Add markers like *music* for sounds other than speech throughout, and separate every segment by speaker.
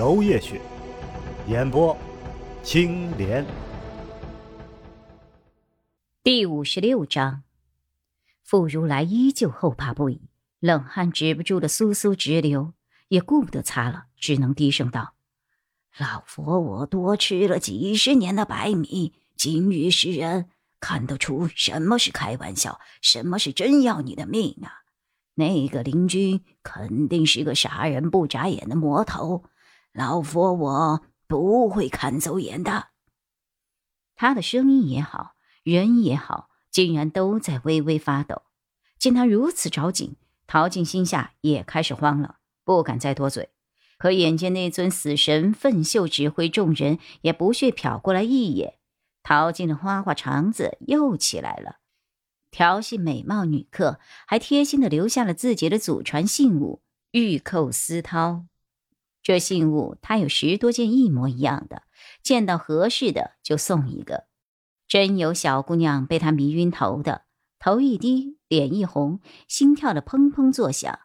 Speaker 1: 楼夜雪，演播青莲。
Speaker 2: 第五十六章，傅如来依旧后怕不已，冷汗止不住的簌簌直流，也顾不得擦了，只能低声道。老佛，我多吃了几十年的白米，金玉世人看得出什么是开玩笑，什么是真要你的命啊！那个林君肯定是个杀人不眨眼的魔头，老佛我不会看走眼的。他的声音也好，人也好，竟然都在微微发抖。见他如此着紧，陶静心下也开始慌了，不敢再多嘴。可眼见那尊死神奋袖指挥众人，也不屑瞟过来一眼。陶静的花花肠子又起来了，调戏美貌女客，还贴心的留下了自己的祖传信物——玉扣丝绦。这信物他有十多件一模一样的，见到合适的就送一个。真有小姑娘被他迷晕头的，头一低，脸一红，心跳的砰砰作响。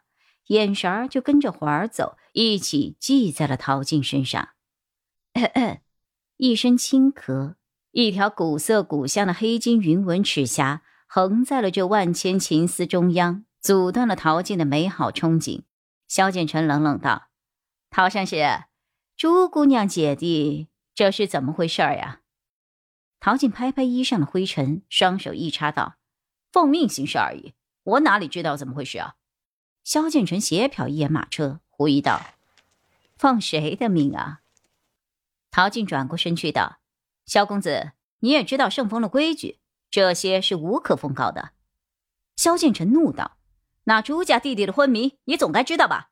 Speaker 2: 眼神儿就跟着环儿走，一起系在了陶静身上。咳咳一声轻咳，一条古色古香的黑金云纹齿匣横在了这万千情丝中央，阻断了陶静的美好憧憬。萧剑尘冷冷道：“陶相士，朱姑娘姐弟，这是怎么回事儿呀？”陶静拍拍衣上的灰尘，双手一插道：“奉命行事而已，我哪里知道怎么回事啊？”萧剑尘斜瞟一眼马车，狐疑道：“放谁的命啊？”陶静转过身去道：“萧公子，你也知道圣风的规矩，这些是无可奉告的。”萧剑尘怒道：“那朱家弟弟的昏迷，你总该知道吧？”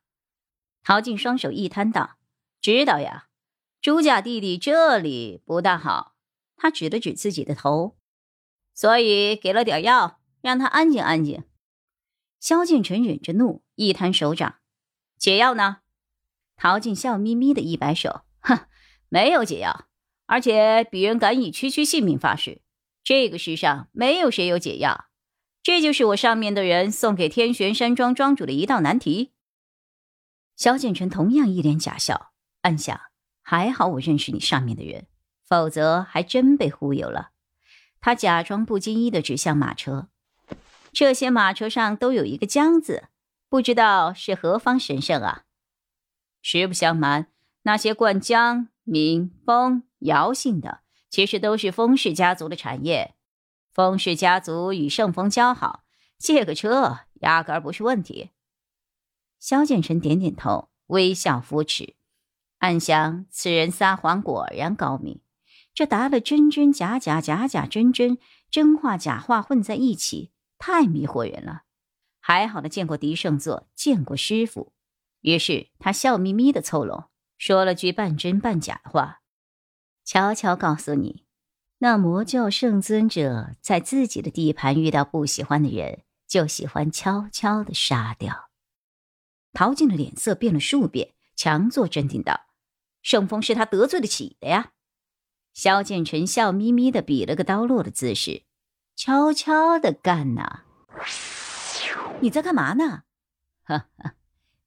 Speaker 2: 陶静双手一摊道：“知道呀，朱家弟弟这里不大好。”他指了指自己的头，所以给了点药，让他安静安静。萧剑尘忍着怒，一摊手掌：“解药呢？”陶静笑眯眯的一摆手：“哼，没有解药，而且鄙人敢以区区性命发誓，这个世上没有谁有解药。这就是我上面的人送给天玄山庄庄主的一道难题。”萧剑尘同样一脸假笑，暗想：“还好我认识你上面的人，否则还真被忽悠了。”他假装不经意的指向马车。这些马车上都有一个“江”字，不知道是何方神圣啊？实不相瞒，那些冠江、闽、风、姚姓的，其实都是封氏家族的产业。封氏家族与盛风交好，借个车压根儿不是问题。萧剑尘点点头，微笑扶持，暗想：此人撒谎果然高明。这答了真真假假，假假真真，真话假话混在一起。太迷惑人了，还好他见过狄胜座，见过师傅，于是他笑眯眯的凑拢，说了句半真半假的话：“悄悄告诉你，那魔教圣尊者在自己的地盘遇到不喜欢的人，就喜欢悄悄的杀掉。”陶静的脸色变了数遍，强作镇定道：“盛风是他得罪得起的呀。”萧剑尘笑眯眯的比了个刀落的姿势。悄悄的干呐！你在干嘛呢？哈哈，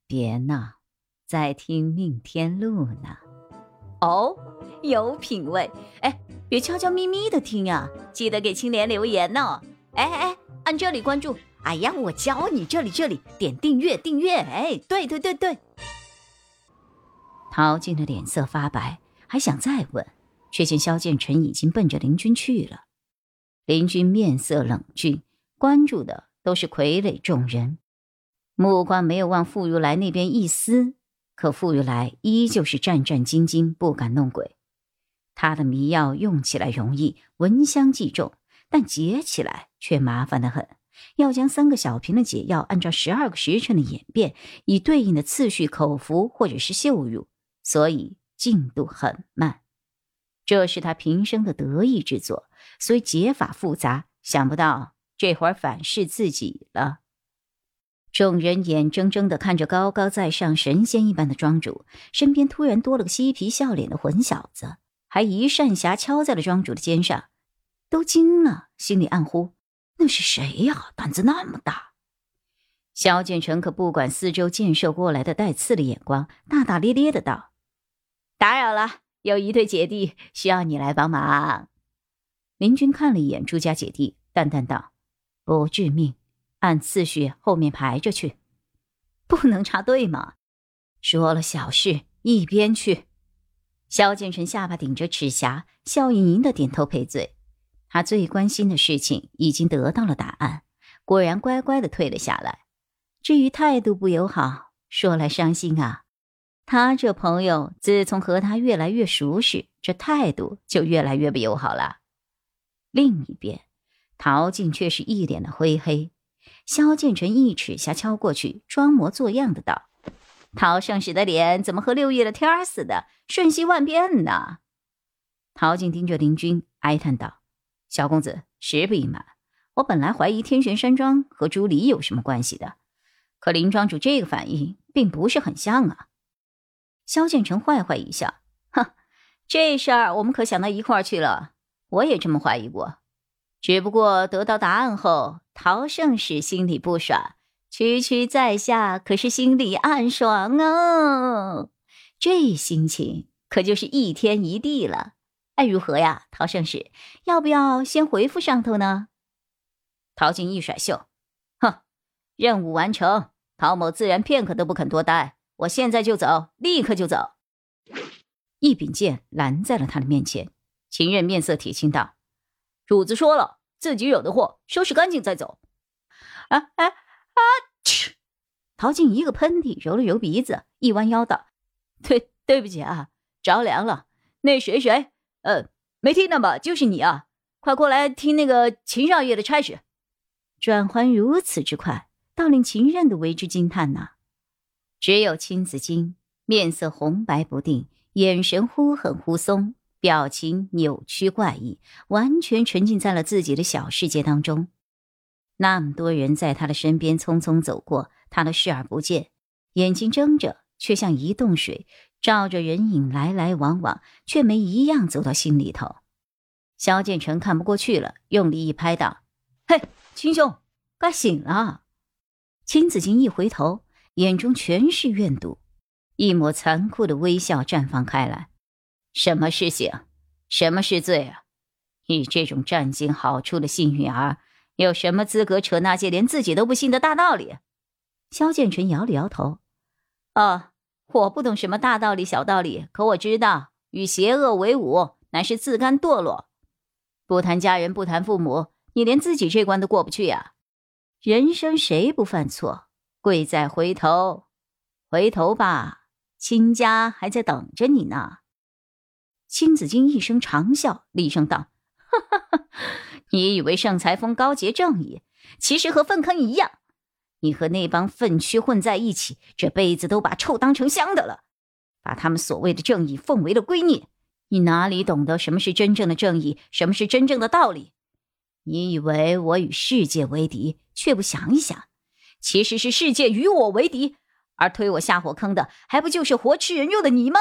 Speaker 2: 别闹，在听《命天录》呢。哦，有品位。哎，别悄悄咪咪的听啊，记得给青莲留言哦。哎哎，按这里关注。哎呀，我教你，这里这里点订阅订阅。哎，对对对对。陶静的脸色发白，还想再问，却见萧剑尘已经奔着林军去了。林军面色冷峻，关注的都是傀儡众人，目光没有往傅如来那边一丝。可傅如来依旧是战战兢兢，不敢弄鬼。他的迷药用起来容易，闻香即中，但解起来却麻烦的很。要将三个小瓶的解药按照十二个时辰的演变，以对应的次序口服或者是嗅入，所以进度很慢。这是他平生的得意之作，虽解法复杂，想不到这会儿反噬自己了。众人眼睁睁的看着高高在上、神仙一般的庄主身边突然多了个嬉皮笑脸的混小子，还一扇匣敲在了庄主的肩上，都惊了，心里暗呼：“那是谁呀？胆子那么大！”萧剑成可不管四周箭射过来的带刺的眼光，大大咧咧的道：“打扰了，有一对姐弟需要你来帮忙。”林军看了一眼朱家姐弟，淡淡道：“不致命。”按次序后面排着去，不能插队吗？说了小事，一边去。萧剑臣下巴顶着齿颊，笑盈盈的点头赔罪。他最关心的事情已经得到了答案，果然乖乖的退了下来。至于态度不友好，说来伤心啊。他这朋友自从和他越来越熟识，这态度就越来越不友好了。另一边，陶静却是一脸的灰黑。萧剑臣一尺下敲过去，装模作样的道：“陶圣使的脸怎么和六月的天儿似的，瞬息万变呢？”陶静盯着林军，哀叹道：“小公子，实不隐瞒，我本来怀疑天玄山庄和朱离有什么关系的，可林庄主这个反应，并不是很像啊。”萧剑成坏坏一笑：“哼，这事儿我们可想到一块儿去了，我也这么怀疑过。”只不过得到答案后，陶圣使心里不爽，区区在下可是心里暗爽啊！这心情可就是一天一地了。哎，如何呀，陶圣使？要不要先回复上头呢？陶静一甩袖，哼，任务完成，陶某自然片刻都不肯多待。我现在就走，立刻就走。一柄剑拦在了他的面前，秦任面色铁青道。主子说了，自己惹的祸，收拾干净再走。啊啊啊！去！陶静一个喷嚏，揉了揉鼻子，一弯腰道：“对，对不起啊，着凉了。那谁谁，呃，没听到吧？就是你啊！快过来听那个秦少爷的差事。”转环如此之快，倒令秦任都为之惊叹呐。只有青子金面色红白不定，眼神忽狠忽松。表情扭曲怪异，完全沉浸在了自己的小世界当中。那么多人在他的身边匆匆走过，他都视而不见，眼睛睁着，却像一冻水，照着人影来来往往，却没一样走到心里头。萧建成看不过去了，用力一拍道：“嘿，秦兄，该醒了！”秦子金一回头，眼中全是怨毒，一抹残酷的微笑绽放开来。什么是醒？什么是罪啊？你这种占尽好处的幸运儿，有什么资格扯那些连自己都不信的大道理？萧建成摇了摇头。哦，我不懂什么大道理、小道理，可我知道，与邪恶为伍，乃是自甘堕落。不谈家人，不谈父母，你连自己这关都过不去呀？人生谁不犯错？贵在回头，回头吧，亲家还在等着你呢。青子金一声长笑，厉声道：“ *laughs* 哈哈哈！你以为盛裁峰高洁正义，其实和粪坑一样。你和那帮粪蛆混在一起，这辈子都把臭当成香的了，把他们所谓的正义奉为了圭臬。你哪里懂得什么是真正的正义，什么是真正的道理？你以为我与世界为敌，却不想一想，其实是世界与我为敌，而推我下火坑的，还不就是活吃人肉的你们？”